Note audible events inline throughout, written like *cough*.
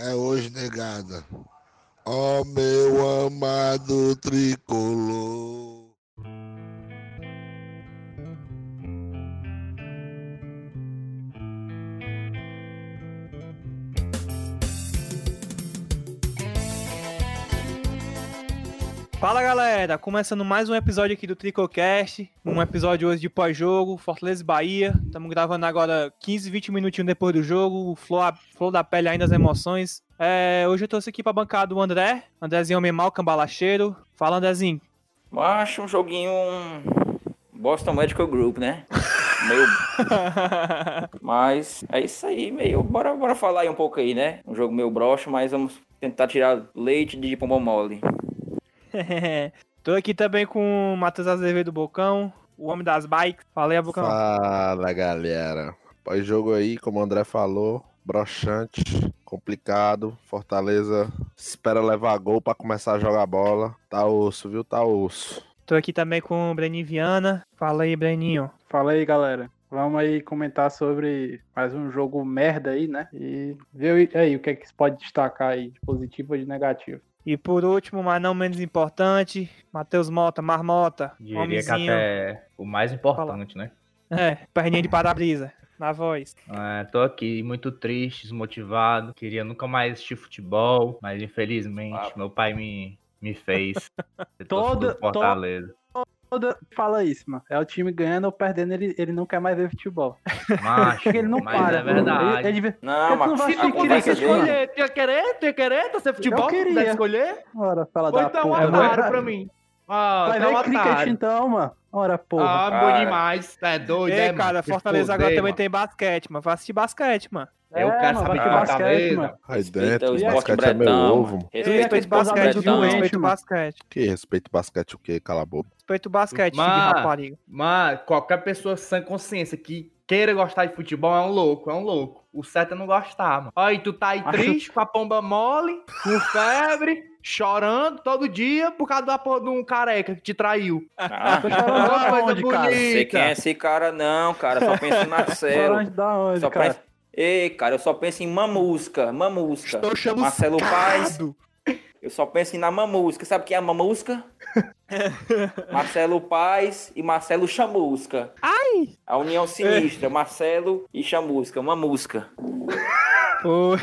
é hoje, negada. Ó meu amado tricolor. Fala galera, começando mais um episódio aqui do Tricocast, um episódio hoje de pós-jogo, Fortaleza e Bahia. Estamos gravando agora 15, 20 minutinhos depois do jogo, o flor, flor da pele ainda as emoções. É, hoje eu trouxe aqui pra bancada o André, Andrezinho homem mal, cambalacheiro. Fala Andrezinho. Acho um joguinho Boston Medical Group, né? *laughs* Meio... mas é isso aí, meio. Bora, bora falar aí um pouco aí, né? Um jogo meio broxo, mas vamos tentar tirar leite de pombom mole. *laughs* Tô aqui também com o Matheus Azevedo Bocão, o homem das bikes. Fala aí, Bocão. Fala, galera. Pós-jogo aí, como o André falou, broxante, complicado. Fortaleza espera levar gol pra começar a jogar bola. Tá osso, viu? Tá osso. Tô aqui também com o Breninho Viana. Fala aí, Breninho. Fala aí, galera. Vamos aí comentar sobre mais um jogo merda aí, né? E ver aí o que é que se pode destacar aí, de positivo ou de negativo. E por último, mas não menos importante, Matheus Mota, Marmota. Diria homenzinho. que até o mais importante, né? É, perninha de para-brisa, na voz. É, tô aqui muito triste, desmotivado. Queria nunca mais assistir futebol, mas infelizmente Ah. meu pai me, me fez. ser Toda- torcedor do Fortaleza. Toda fala isso, mano. É o time ganhando ou perdendo, ele, ele não quer mais ver futebol. Macho, *laughs* Porque ele não mas para. é verdade. Ele, ele... Não, tu não mas vai a assistir conversa cricket, dele- mano. tinha querer, tinha querer, tá ser futebol, Eu queria. quiser escolher? Ora, fala da então porra. otário pra *laughs* mim. Ah, Vai tá ver cricket então, mano. Ora, porra. Ah, bom demais. É doido, Ei, é, cara, mano? Se Fortaleza agora também mano. tem basquete, mano. Vai assistir basquete, mano. Eu É, saber vai de ter basquete, mano. Dentro, o o esporte basquete é meu ovo. O respeito esporte basquete, doente, mano. basquete. Que respeito basquete o quê? Cala a boca. Respeito basquete, Mas- rapariga. Mas qualquer pessoa sem consciência que queira gostar de futebol é um louco, é um louco. O certo é não gostar, mano. Aí tu tá aí Acho- triste, com a pomba mole, com febre, chorando todo dia por causa da porra de um careca que te traiu. Ah, Tô chorando *laughs* coisa onde, cara? sei quem é esse cara, não, cara. Só. *laughs* Chorando da onde, Só cara? Ei, cara, eu só penso em mamusca, mamusca. Estou chamuscado. Marcelo Paz, eu só penso em na mamusca. Sabe quem é a mamusca? *laughs* Marcelo Paz e Marcelo Chamusca. Ai! A união sinistra, Marcelo e Chamusca, mamusca. Pô,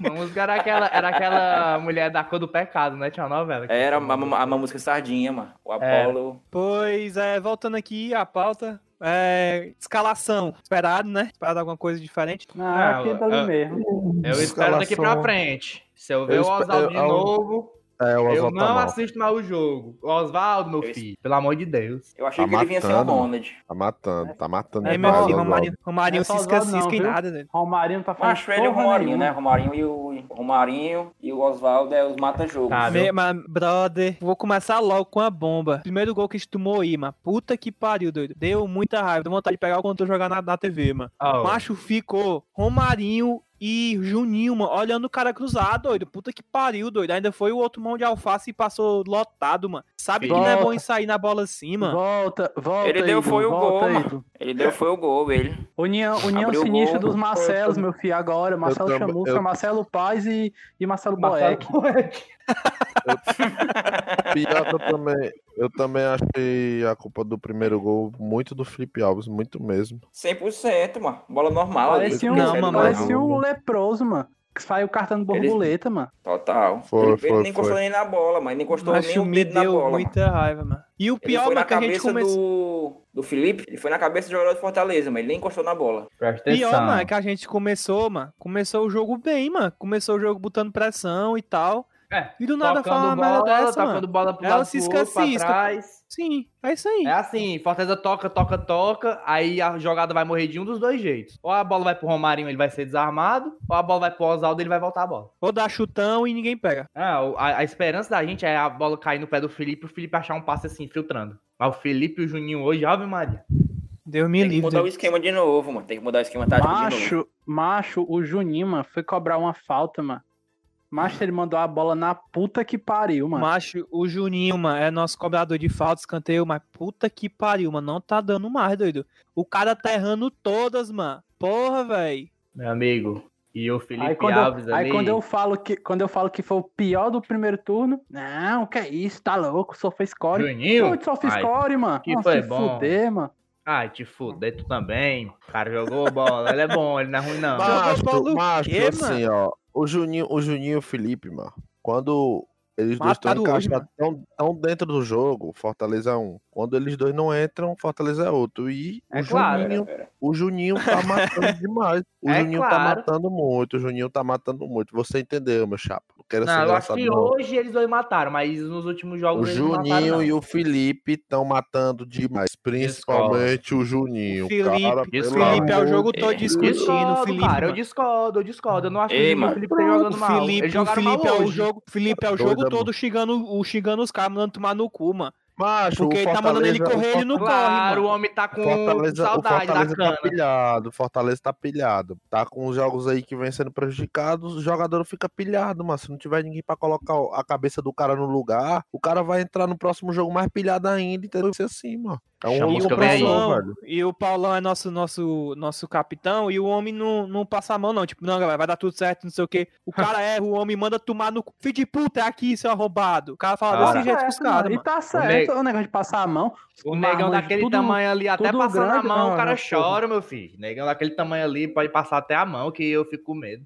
Vamos era aquela, era aquela mulher da cor do pecado, né? Tinha uma novela. Era a, ma- a mamusca sardinha, mano. O É. Apolo. Pois é, voltando aqui à pauta. É, escalação. Esperado, né? Esperado alguma coisa diferente. Não, Ah, aqui tá ali ah, mesmo. Eu espero daqui pra frente. Se eu ver Eu o Oswaldo eu- de eu- novo, É, o eu Oswaldo tá não mal. assisto mais o jogo. Oswaldo, meu Eu- filho, pelo amor de Deus. Eu achei Tá que ele vinha sem o matando. Ronald. Tá matando, tá matando. Aí, É meu filho, Romarinho. Romarinho Não é só cisca, Oswaldo não, cisca em viu? nada, né? Romarinho não tá fazendo Macho, ele e o porra Romarinho, nenhuma. né? Romarinho e o o Romarinho e o Oswaldo é os mata-jogo. Tá, Me- viu? mas, brother, vou começar logo com a bomba. Primeiro gol que a gente tomou aí, mano. Puta que pariu, doido. Deu muita raiva. Deu vontade de pegar o controle e jogar na, na TV, mano. Ó, Macho ficou Romarinho e Juninho, mano, olhando o cara cruzado, doido. Puta que pariu, doido. Ainda foi o outro mão de alface e passou lotado, mano. Sabe que não é bom em sair na bola assim, mano. Volta, volta. Ele deu Igor, foi o gol, mano. Ele deu foi o gol, ele. União, união Abriu o sinistra gol. dos Marcelos, meu filho, agora. Marcelo tam- Chamusca, eu- Marcelo Paz e, e Marcelo, Marcelo Boeck. Boeck. *laughs* Eu também, eu também achei a culpa do primeiro gol muito do Felipe Alves, muito mesmo. 100%, mano. Bola normal. Parecia um, Não, mano, parecia um leproso, mano. Que saiu cartando borboleta, mano. Total. Foi, ele, foi, ele nem encostou nem na bola, mas nem encostou nem Macho o dedo na deu bola. mano. muita raiva, mano. E o Ele pior, foi mano, na que a gente cabeça começou. do, do Felipe, ele foi na cabeça do jogador do Fortaleza, mas ele nem encostou na bola. Presta Pior, atenção. mano, é que a gente começou, mano. Começou o jogo bem, mano. Começou o jogo botando pressão e tal. É, E do nada fala uma merda bola, dessa, tocando mano. bola pro Ela lado se escasisca. trás. Sim, é isso aí. É assim, Fortaleza toca, toca, toca, aí a jogada vai morrer de um dos dois jeitos. Ou a bola vai pro Romarinho, ele vai ser desarmado, ou a bola vai pro Oswaldo, ele vai voltar a bola. Ou dá chutão e ninguém pega. O- a, a esperança da gente é a bola cair no pé do Felipe e o Felipe achar um passe assim, filtrando. Mas o Felipe e o Juninho hoje, Ave Maria. Deus me Tem que livre. mudar o esquema de novo, mano. Tem que mudar o esquema tático de novo. Macho, macho, o Juninho, mano, foi cobrar uma falta, mano. Macho, ele mandou a bola na puta que pariu, mano. Macho, o Juninho, mano, é nosso cobrador de falta, escanteio, mas puta que pariu, mano. Não tá dando mais, doido. O cara tá errando todas, mano. Porra, velho. Meu amigo, E o Felipe Aí quando, Alves eu, ali. aí quando eu falo que quando eu falo que foi o pior do primeiro turno, não, que é isso, tá louco, só fez score. Juninho? Pô, só fez score, mano. que Nossa, foi se bom. fuder, mano. Ai, te fuder, tu também. O cara jogou bola. Ele é bom, ele não é ruim, não. Macho, macho, quê, assim, ó. O Juninho, o Juninho e o Felipe, mano. Quando eles dois estão encaixados, tão, tão dentro do jogo, Fortaleza é um. Quando eles dois não entram, Fortaleza é outro. E É o claro. Juninho, o Juninho tá *laughs* matando demais. O É Juninho tá claro. matando muito, o Juninho tá matando muito. Você entendeu, meu chapa? Não quero ser Não, eu acho engraçado, que não. hoje eles dois mataram, mas nos últimos O jogos mataram, Juninho não. e o Felipe estão matando demais. Principalmente o Juninho. O Felipe, cara, o Felipe é o jogo todo discutindo. O Discordo, Felipe, cara, eu discordo, eu discordo. Eu não acho Ei, que o. Felipe tá jogando O mal. Felipe, o jogaram mal Felipe é o jogo, Felipe é o jogo todo xingando, o- xingando os caras, mandando tomar no cu, mano. Macho, Porque o ele tá mandando ele o correr, ele não corre, Claro, o mano. homem tá com Fortaleza, o saudade Fortaleza da cana. tá pilhado, o Fortaleza tá pilhado. Tá com os jogos aí que vem sendo prejudicados, o jogador fica pilhado, mas se não tiver ninguém pra colocar a cabeça do cara no lugar, o cara vai entrar no próximo jogo mais pilhado ainda, entendeu? Vai ser assim, mano. É um Chama E o Paulão, velho. e o Paulão é nosso, nosso, nosso capitão, e o homem não, não passa a mão, não. Tipo, não, galera, vai dar tudo certo, não sei o quê. O *laughs* cara erra, o homem manda tomar no cu. Filho de puta, é aqui, seu arrombado. O cara fala Cara. desse jeito com os caras, E tá certo o negócio de passar a mão. O negão daquele tudo- tamanho ali, até passando grande, a mão, não, o cara porra. chora, meu filho. Negão daquele tamanho ali, pode passar até a mão, que eu fico com medo.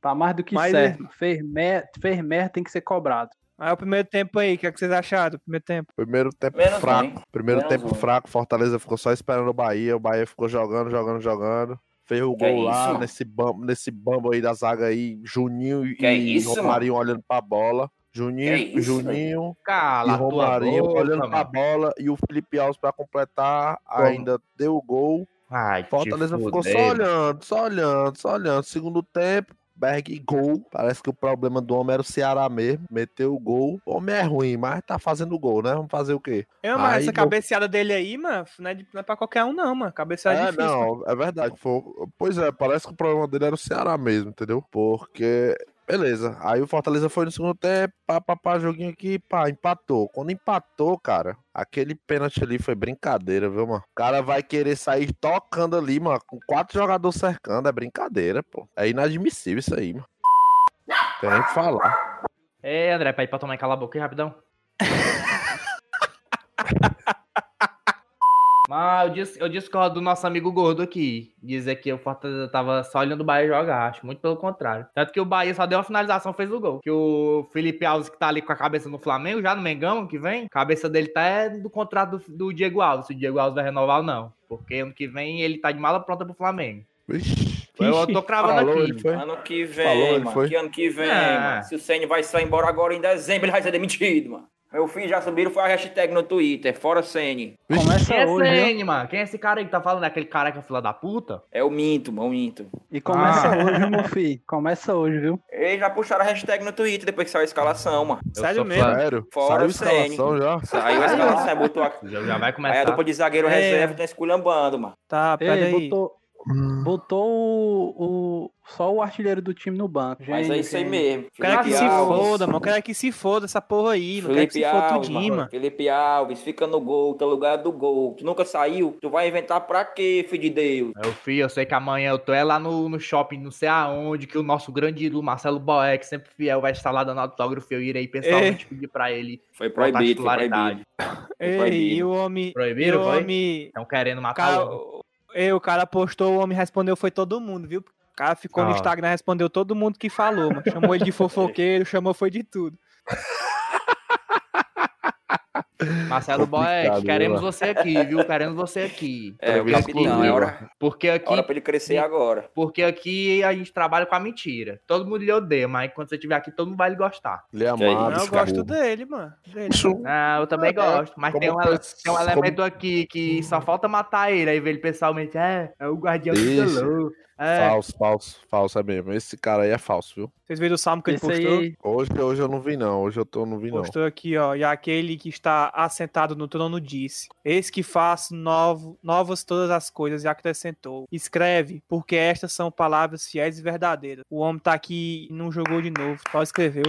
Tá mais do que Mas certo. Fez merda, fez merda, tem que ser cobrado. Aí o primeiro tempo aí, o que, é que vocês acharam do primeiro tempo? Primeiro tempo Menos fraco. um. Primeiro Menos tempo um. fraco, Fortaleza ficou só esperando o Bahia. O Bahia ficou jogando, jogando, jogando. Fez o Que gol lá isso? nesse bambo, nesse bambo aí da zaga aí. Juninho Que e isso, Romarinho olhando pra bola. Juninho, Que isso, Juninho Cala e Romarinho boca, olhando pra mano. bola. E o Felipe Alves pra completar ainda deu o gol. Ai, Fortaleza ficou só olhando, só olhando, só olhando. Segundo tempo, Berg gol. Parece que o problema do homem era o Ceará mesmo. Meteu o gol. O homem é ruim, mas tá fazendo gol, né? Vamos fazer o quê? Eu, mas Aí essa cabeceada dele aí, mano, não é, de- não é pra qualquer um, não, mano. Cabeceada é É, difícil. mano. não, é verdade. Foi- Pois é, parece que o problema dele era o Ceará mesmo, entendeu? Porque. Beleza. Aí o Fortaleza foi no segundo tempo, pá, pá, pá, joguinho aqui, pá, empatou. Quando empatou, cara, aquele pênalti ali foi brincadeira, viu, mano? O cara vai querer sair tocando ali, mano, com quatro jogadores cercando, é brincadeira, pô. É inadmissível isso aí, mano. Tem nem que falar. Ei, André, pra ir pra tomar e calar a boca aí, rapidão. *laughs* Mas eu, dis- eu discordo do nosso amigo gordo aqui. Dizer que o Fortaleza tava só olhando o Bahia jogar. Acho muito pelo contrário. Tanto que o Bahia só deu a finalização, fez o gol. Que o Felipe Alves, que tá ali com a cabeça no Flamengo, já no Mengão, que vem, a cabeça dele tá é do contrato do, do Diego Alves. Se o Diego Alves vai renovar ou não. Porque ano que vem ele tá de mala pronta pro Flamengo. Vixe. Eu tô cravando Falou, aqui. Ano que vem, Falou, mano. Que ano que vem, Ah. mano. Se o Senna vai sair embora agora em dezembro, ele vai ser demitido, mano. Meu filho já subiram, foi a hashtag no Twitter, fora Senna. Começa Quem é hoje, viu? Sene, mano? Quem é esse cara aí que tá falando? É aquele careca fila da puta? É o Minto, mano, o Minto. E começa Ah. hoje, meu filho. Começa hoje, viu? Eles já puxaram a hashtag no Twitter depois que saiu a escalação, mano. Eu Sério mesmo? Sério? Fora Saiu a escalação já? Saiu a escalação, botou a... Já já vai Aí começar. a dupla de zagueiro É. reserva tá esculhambando, mano. Tá, pera Ei, aí. botou, botou o, o- só o artilheiro do time no banco. Mas é isso aí Gente, mesmo. O cara que Felipe se Alves. foda, mano. O cara que se foda essa porra aí, cara que se Felipe foda Alves, tudinho, mano. mano. Felipe Alves, fica no gol, tá no lugar do gol. Tu nunca saiu, tu vai inventar pra quê, filho de Deus? Meu filho, eu sei que amanhã eu tô é lá no, no shopping, não sei aonde, que o nosso grande ídolo, Marcelo Boeck, sempre fiel, vai estar lá dando autógrafo. Eu irei pessoalmente pedir pra ele Foi proibido, foi proibido. Ei, e o homem. Proibiram, o foi? homem. Estão querendo matar cara, o. eu, o cara postou, o homem respondeu, foi todo mundo, viu? O cara ficou no Ah. Instagram, respondeu todo mundo que falou, mano. Chamou ele de *laughs* fofoqueiro, chamou foi de tudo. Marcelo Boeck, queremos viu? você aqui, viu? Queremos você aqui. É, o Entrevista capitão, é hora, Porque aqui, hora pra ele crescer agora. porque aqui a gente trabalha com a mentira. Todo mundo lhe odeia, mas quando você estiver aqui, todo mundo vai lhe gostar. Ele é amado. Não, eu gosto dele, mano. Dele. Isso- Ah, eu também É, gosto. Mas como tem um, tem um como- elemento aqui que só falta matar ele. Aí vê ele pessoalmente, é, é o guardião do Isso. É, Falso, falso, falso é mesmo. Esse cara aí é falso, viu? Vocês viram o salmo que ele Esse postou? aí, Hoje, hoje eu não vi, não. Hoje eu tô, não vi, não. Postou aqui, ó. E aquele que está assentado no trono disse: Eis que faço novo, novas todas as coisas, e acrescentou: Escreve, porque estas são palavras fiéis e verdadeiras. O homem tá aqui e não jogou de novo, só escreveu.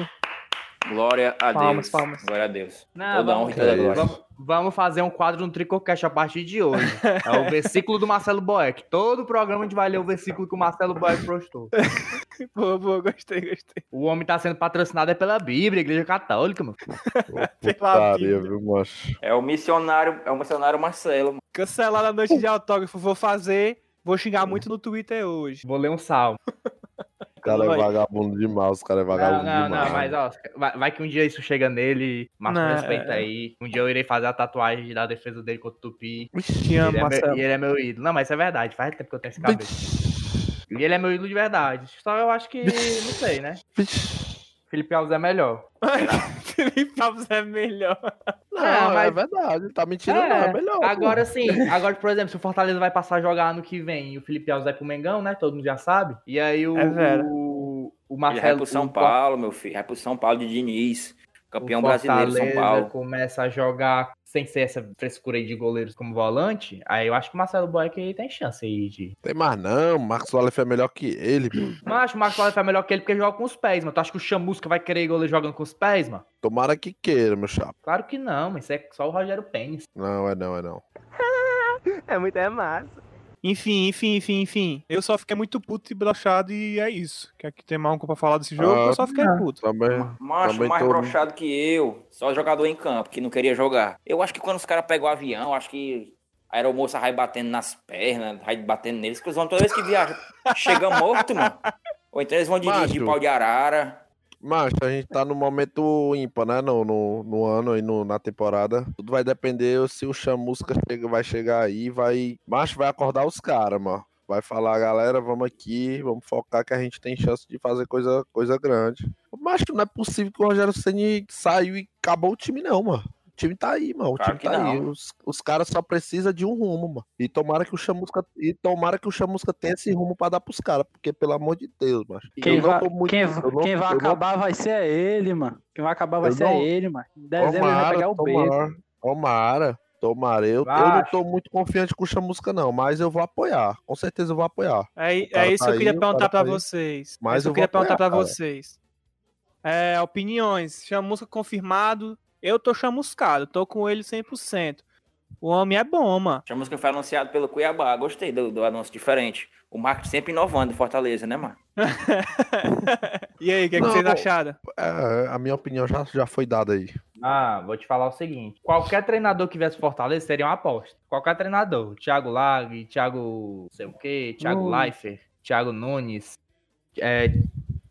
Glória a Palmas, Deus. palmas. Glória a Deus. Não, Toda vamos, honra e toda glória. vamos, vamos fazer um quadro no Tricocast a partir de hoje. É o *laughs* versículo do Marcelo Boeck. Todo programa a gente vai ler o versículo que o Marcelo Boeck postou. *laughs* Boa, boa, gostei, gostei. O homem tá sendo patrocinado é pela Bíblia, Igreja Católica, mano. *laughs* Bíblia. viu, macho? É o missionário, é o missionário Marcelo. mano. Cancelar a noite de autógrafo, vou fazer. Vou xingar muito no Twitter hoje. Vou ler um salmo. O cara é vagabundo demais, o cara é Não, vagabundo não, demais. não, mas ó, vai, vai que um dia isso chega nele, Marcos Não, respeita é. aí. Um dia eu irei fazer a tatuagem da defesa dele contra o Tupi. Te E amo, ele, é meu, Marcelo. e ele é meu ídolo. Não, mas isso é verdade, faz tempo que eu tenho esse cabelo. E ele é meu ídolo de verdade. Só eu acho que, não sei, né? Felipe Alves é melhor. *laughs* *laughs* Felipe Alves é melhor. Não, É, é mas- verdade, tá mentindo não, É, é melhor. pô. Agora sim, agora, por exemplo, se o Fortaleza vai passar a jogar ano que vem e o Felipe Alves vai pro Mengão, né? Todo mundo já sabe. E aí o, É vera. o, o Ele vai Marcelo. pro São o- Paulo, meu filho. Vai pro São Paulo de Diniz. Campeão o brasileiro, São Fortaleza Paulo. começa a jogar sem ser essa frescura aí de goleiros como volante, aí eu acho que o Marcelo Boeck aí tem chance aí de. Tem mais não, Marcos Wallace é melhor que ele, mano. *clears throat* Mas acho que o Marcos Wallace é melhor que ele porque joga com os pés, mano. Tu acha que o Chamusca vai querer goleiro jogando com os pés, mano? Tomara que queira, meu chapa. Claro que não, mas isso é só o Rogério Pênis. Não, é não, é não. *laughs* É muito é massa. Enfim, enfim, enfim, enfim. Eu só fiquei muito puto e brochado e é isso. Quer que tem mais um pra falar desse jogo? Ah, eu só fiquei puto. Também. Macho Também mais tô- broxado que eu, só jogador em campo, que não queria jogar. Eu acho que quando os caras pegam o avião, acho que a aeromoça vai batendo nas pernas, vai batendo neles, que eles vão toda vez que viajam, *laughs* chega morto, mano. Ou então eles vão Macho. pau de arara. Macho, a gente tá no momento ímpar, né? No, no, no ano aí, no, na temporada. Tudo vai depender se o Chamusca chega, vai chegar aí, vai. Macho, vai acordar os caras, mano. Vai falar, galera, vamos aqui, vamos focar que a gente tem chance de fazer coisa, coisa grande. Macho, não é possível que o Rogério Ceni saiu e acabou o time, não, mano. O time tá aí, mano. O Claro time tá aí. não. Os, os caras só precisam de um rumo, mano. E tomara que o Chamusca. E tomara que o Chamusca tenha esse rumo pra dar pros caras. Porque, pelo amor de Deus, macho. Quem, vai, muito- quem, não- quem vai eu não- acabar vai ser ele, mano. Quem vai acabar vai Eu ser não- ele, mano. Em dezembro ele vai Tomara, pegar o beco. tomara, tomara, tomara. Eu, eu não tô muito confiante com o Chamusca, não, mas eu vou apoiar. Com certeza eu vou apoiar. É, é isso tá que eu queria aí, perguntar pra tá aí. vocês. Mas é eu eu queria vou perguntar pra cara. vocês. É, opiniões. Chamusca confirmado. Eu tô chamuscado, tô com ele 100%. O homem é bom, mano. Que foi anunciado pelo Cuiabá. Gostei do, do anúncio diferente. O marketing sempre inovando em Fortaleza, né, mano? *laughs* e aí, o que, é que vocês acharam? É, a minha opinião já, já foi dada aí. Ah, vou te falar o seguinte: qualquer treinador que viesse Fortaleza seria uma aposta. Qualquer treinador. Thiago Lag, Thiago não sei o quê, Thiago Hum. Leifert, Thiago Nunes. É,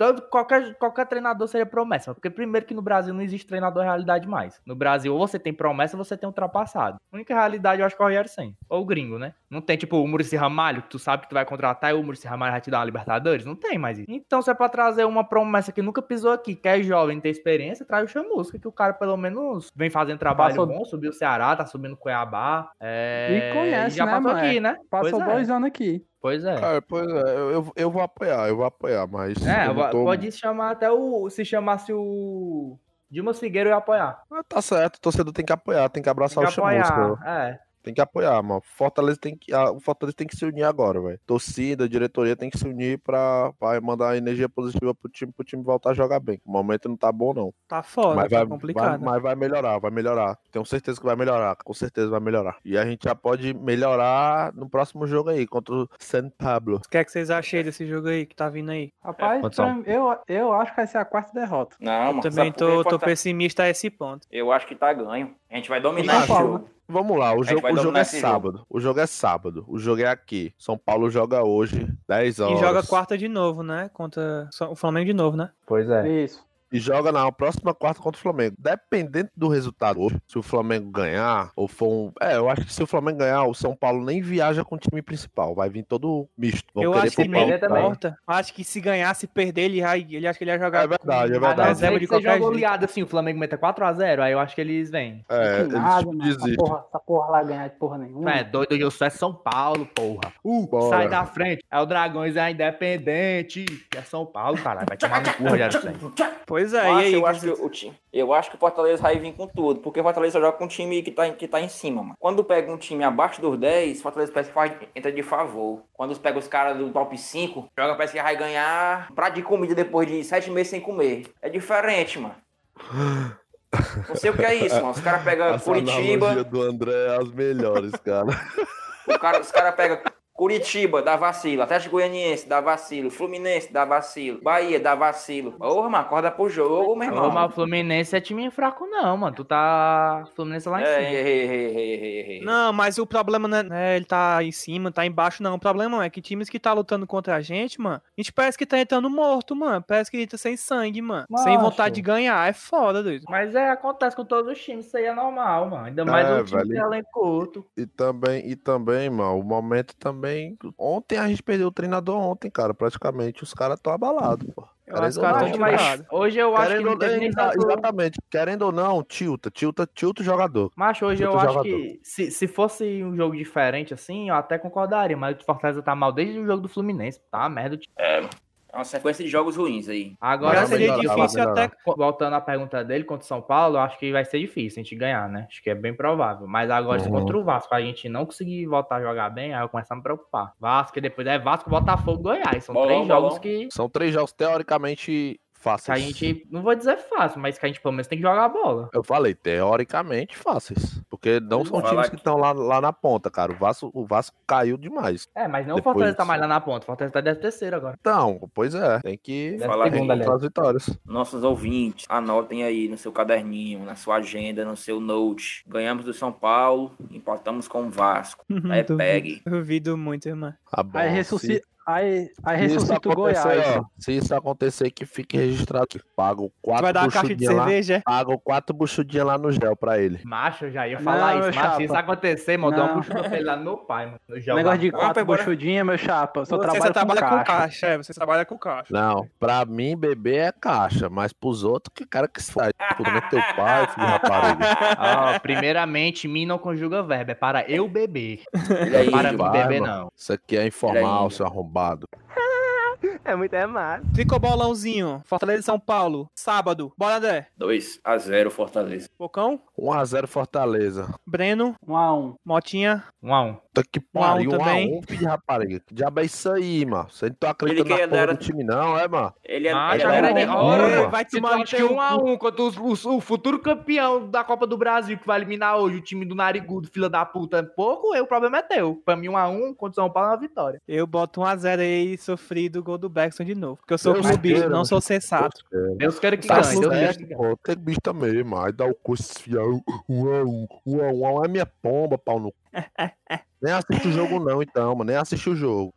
todo, qualquer, qualquer treinador seria promessa. Porque, primeiro, que no Brasil não existe treinador realidade mais. No Brasil, ou você tem promessa ou você tem ultrapassado. A única realidade eu acho que é o Rogério Senna. Ou o gringo, né? Não tem, tipo, o Muricy Ramalho, que tu sabe que tu vai contratar e o Muricy Ramalho vai te dar uma Libertadores. Não tem mais isso. Então, se é pra trazer uma promessa que nunca pisou aqui, que é jovem, tem experiência, traz o Chamusca, que o cara pelo menos vem fazendo trabalho Passou- bom, subiu o Ceará, tá subindo o Cuiabá. É... E conhece, já né, passou mano? aqui, né? Passou pois é. dois anos aqui. Pois é. Cara, pois é, eu, eu, vou apoiar, eu vou apoiar, mas. É, tô- pode chamar até o. Se chamasse o. Dilma Figueiro, eu ia apoiar. Ah, Tá certo, o torcedor tem que apoiar, tem que Tem abraçar que o Chamusca. apoiar. É. Tem que apoiar, mano. Fortaleza tem que, a, o Fortaleza tem que se unir agora, velho. Torcida, diretoria tem que se unir pra, pra mandar energia positiva pro time, pro time voltar a jogar bem. O momento não tá bom, não. Tá foda, mas, tá vai, complicado. vai- mas vai melhorar, vai melhorar. Tenho certeza que vai melhorar, com certeza vai melhorar. E a gente já pode melhorar no próximo jogo aí, contra o San Pablo. O que é que vocês acham desse jogo aí que tá vindo aí? Rapaz, pra- eu, eu acho que vai ser a quarta derrota. Não, mano. Também tô, tô Forta- pessimista a esse ponto. Eu acho que tá ganho. A gente vai dominar Paulo, jogo. Vamos lá, o jogo, o jogo é esse jogo. sábado. O jogo é sábado. O jogo é aqui. São Paulo joga hoje, 10 horas. E joga quarta de novo, né? Contra o Flamengo de novo, né? Pois é. Isso. E joga na próxima quarta contra o Flamengo. Dependendo do resultado, hoje, se o Flamengo ganhar, ou for um. É, eu acho que se o Flamengo ganhar, o São Paulo nem viaja com o time principal. Vai vir todo misto. Vão eu acho que nem o também. importa. Acho que se ganhar, se perder, ele, vai, ele acha que ele ia jogar. É verdade, é verdade. Ah, não, de que uma jeito. goleada assim, o Flamengo meta 4x0, aí eu acho que eles vêm. É, que eles nada, mano. Essa porra, essa porra lá ganhar de porra nenhuma. É, doido, eu sou é São Paulo, porra. Uh, Bora. sai da frente. É o Dragões é independente. É São Paulo, caralho. Vai tomar no cu, Rogério Senna. Pois é, Eu e acho, aí? eu, que acho que o time, eu acho que o Fortaleza vai vir com tudo, porque o Fortaleza joga com um time que tá, em- que tá em cima, mano. Quando pega um time abaixo dos 10, o Fortaleza parece que faz, entra de favor. Quando pega os caras do top 5, joga parece que vai ganhar prato de comida depois de 7 meses sem comer. É diferente, mano. *laughs* Não sei o que é isso, mano. Os caras pegam Curitiba, do André é as melhores, cara. o cara, os caras pegam Curitiba, dá vacilo. Atlético Goianiense, dá vacilo. Fluminense, dá vacilo. Bahia, dá vacilo. Porra, mano, acorda pro jogo, meu irmão. Ô, mas o Fluminense é time fraco, não, mano. Tu tá. Fluminense lá em É, cima. é, é, é, é, é, é. Não, mas o problema não é, não é ele tá em cima, tá embaixo, não. O problema é que times que tá lutando contra a gente, mano, a gente parece que tá entrando morto, mano. Parece que entra sem sangue, mano. Sem vontade de ganhar. É foda, doido. Mas é, acontece com todos os times, isso aí é normal, mano. Ainda mais É, um time velho. de elenco curto. E também, e também, mano, o momento também. Ontem a gente perdeu o treinador ontem, cara. Praticamente os caras estão abalados, pô. Eu acho que caras não, Mas tirados. hoje eu acho que Querendo não teve não, nem tanto... exatamente. Querendo ou não, tilta, tilta, tilta o jogador. Macho, hoje eu acho jogador. que se, se fosse um jogo diferente assim, eu até concordaria, mas o Fortaleza tá mal desde o jogo do Fluminense. Tá uma merda. time. É uma sequência de jogos ruins aí. Agora, vai seria melhorar, vai difícil até. voltando à pergunta dele contra o São Paulo, eu acho que vai ser difícil a gente ganhar, né? Acho que é bem provável. Mas agora, se Uhum. contra o Vasco a gente não conseguir voltar a jogar bem, aí eu começo a me preocupar. Vasco e depois é Vasco, Botafogo, Goiás. São Bolão, três jogos bolão. que, São três jogos teoricamente que a fáceis. gente, não vou dizer fácil, mas que a gente pelo menos tem que jogar a bola. Eu falei, teoricamente fáceis. Porque não são times que estão lá, lá na ponta, cara. O Vasco, o Vasco caiu demais. É, mas não o Fortaleza tá mais lá na ponta. O Fortaleza tá décimo terceiro agora. Então, pois é. Tem que Décimo Fala aí. segundo, aliás. encontrar as vitórias. Nossos ouvintes, anotem aí no seu caderninho, na sua agenda, no seu note. Ganhamos do São Paulo, empatamos com o Vasco. *laughs* Aí Duvido- pegue. Duvido muito, irmão. Tá bom. Aí se- ressuscita, aí, aí se isso ressuscita o acontecer, Goiás. ó, se isso acontecer, que fique registrado que pago quatro vai dar uma caixa de buchudinhas lá. cerveja? é? Pago quatro buchudinhas lá no gel pra ele. Macho, já ia falar Não, isso. Mas se isso acontecer, mano, dá uma buchuda pra ele lá no meu pai, mano. Eu já Negócio de Vamos, quatro buchudinhas, meu chapa. Só Você trabalho só com trabalha com caixa. caixa, é, você trabalha com caixa. Não, pra mim, bebê é caixa, mas pros outros, que cara que sai. Tudo nem teu pai, filho de rapariga. *laughs* Ó, primeiramente, mim não conjuga verbo, é para eu beber. Aí, para mim vai, beber, mano. não. Isso aqui é Olha informal, seu arrombado roubado. *laughs* É muito é massa. Tricobolãozinho, Fortaleza e São Paulo, sábado. Bora, André. 2 a 0 Fortaleza. Bocão, 1x0 Fortaleza. Breno, Um a um. Motinha. Um a um. Puta que Um um pariu, 1x1, também. filho de rapariga. Que diabo é isso aí, mano? Você não tá acreditando Ele na que porra era- do time, não, é, mano? Ele é, Ah, ele já é era de hora, vai um a um contra os- os- o futuro campeão da Copa do Brasil que vai eliminar hoje o time do Narigudo, fila da puta, é pouco, aí o problema é teu. Pra mim, um a um contra o São Paulo é uma vitória. Eu boto 1x0 aí e sofri do gol do de novo. Porque eu sou Deus clubista, queira, não sou sensato. Deus queira que Tá ganhe, Deus queira que ganhe. Tem bicho mesmo. Aí dá o cu esfiar. Um a um, um a um, um a um é minha pomba, pau no cu. *laughs* Nem assiste o jogo, não, então, mano. Nem assiste o jogo.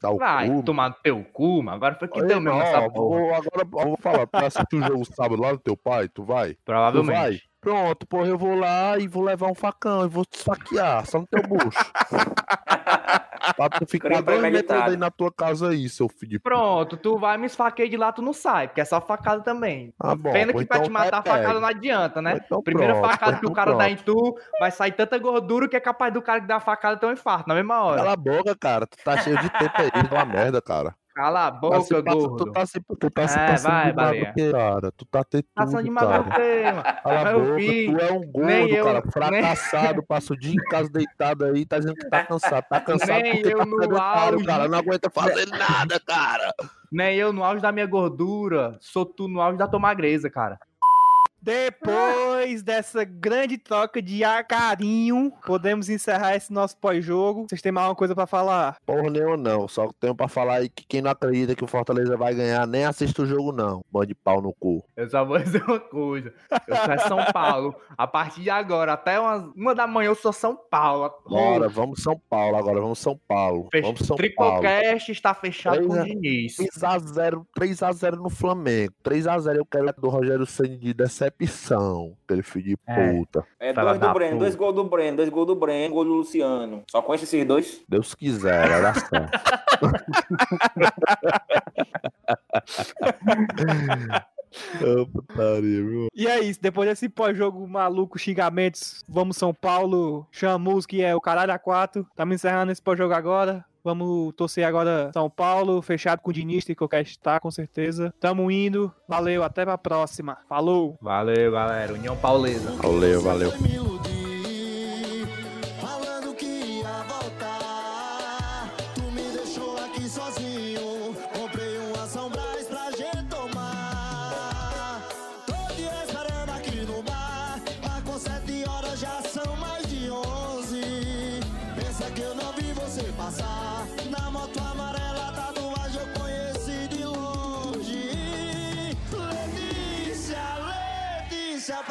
Dá o Vai cu. tomar no teu cu, mano. Agora foi que Aí, deu mesmo não, essa ó, vou- agora eu vou falar. Tu assistir o jogo sábado lá no teu pai? Tu vai? Tu vai? Provavelmente. Pronto, porra, eu vou lá e vou levar um facão e vou te esfaquear, só no teu bucho. *laughs* pra tu *laughs* ficar dois metros aí na tua casa aí, seu filho. Pronto, tu vai me esfaqueia de lá, tu não sai, porque é só facada também. Ah, bom, Pena que pra então te matar, vai, facada não adianta, né? Então Primeira pronto, facada que o então cara dá pronto. em tu, vai sair tanta gordura que é capaz do cara que dá a facada ter um infarto na mesma hora. Cala a boca, cara. Tu tá cheio de tempo aí, é uma merda, cara. Cala a Tá boca, passa- gordo. Tu tá se, tu tá se É, passando vai, de cara. Tu tá ter Passando de. Cala a boca, filho, tu é um gordo, nem eu- cara, *laughs* nem- fracassado, passa o dia em casa deitado aí, tá dizendo que tá cansado. Tá cansado Nem porque eu tá no auge. cara. Não aguenta fazer nada, cara. Nem eu no auge da minha gordura, sou tu no auge da tua magreza, cara. Depois dessa grande troca de ar carinho, podemos encerrar esse nosso pós-jogo. Vocês têm mais alguma coisa pra falar? Porra nenhuma não. Só tenho pra falar aí que quem não acredita que o Fortaleza vai ganhar, nem assiste o jogo, não. Bando de pau no cu. Eu só vou dizer uma coisa. Eu sou é São Paulo. A partir de agora, até umas, uma da manhã, eu sou São Paulo. Bora, vamos São Paulo agora. Vamos São Paulo. Fech... Vamos São Paulo. Tricocast está fechado com o Diniz. 3x0, 3x0 no Flamengo. 3x0 eu quero do Rogério Ceni de decepção. Aquele filho de É. puta. É dois do Breno, puta. dois gols do Breno, dois gols do Breno, gol do Luciano. Só conhece esses dois? Deus quiser, putaria, viu? E é isso, depois desse pós-jogo maluco, xingamentos, vamos São Paulo, chamus que é o caralho a quatro. Estamos encerrando esse pós-jogo agora. Vamos torcer agora São Paulo, fechado com o Diniz, que eu quero estar, com certeza. Tamo indo. Valeu, até pra próxima. Falou! Valeu, galera. União Paulesa. Valeu, valeu.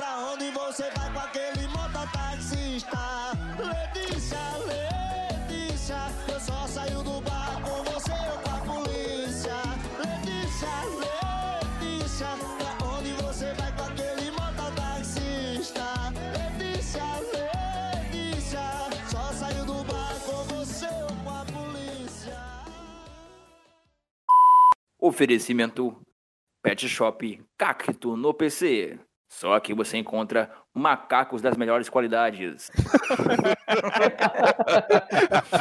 Pra onde você vai com aquele mototaxista? Letícia, Letícia, eu só saio do bar com você ou com a polícia. Letícia, Letícia, pra onde você vai com aquele mototaxista? Letícia, Letícia, só saio do bar com você ou com a polícia. Oferecimento Pet Shop Cacto no PC. Só aqui você encontra macacos das melhores qualidades. *laughs*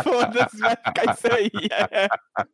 Foda-se, vai ficar isso aí. *laughs*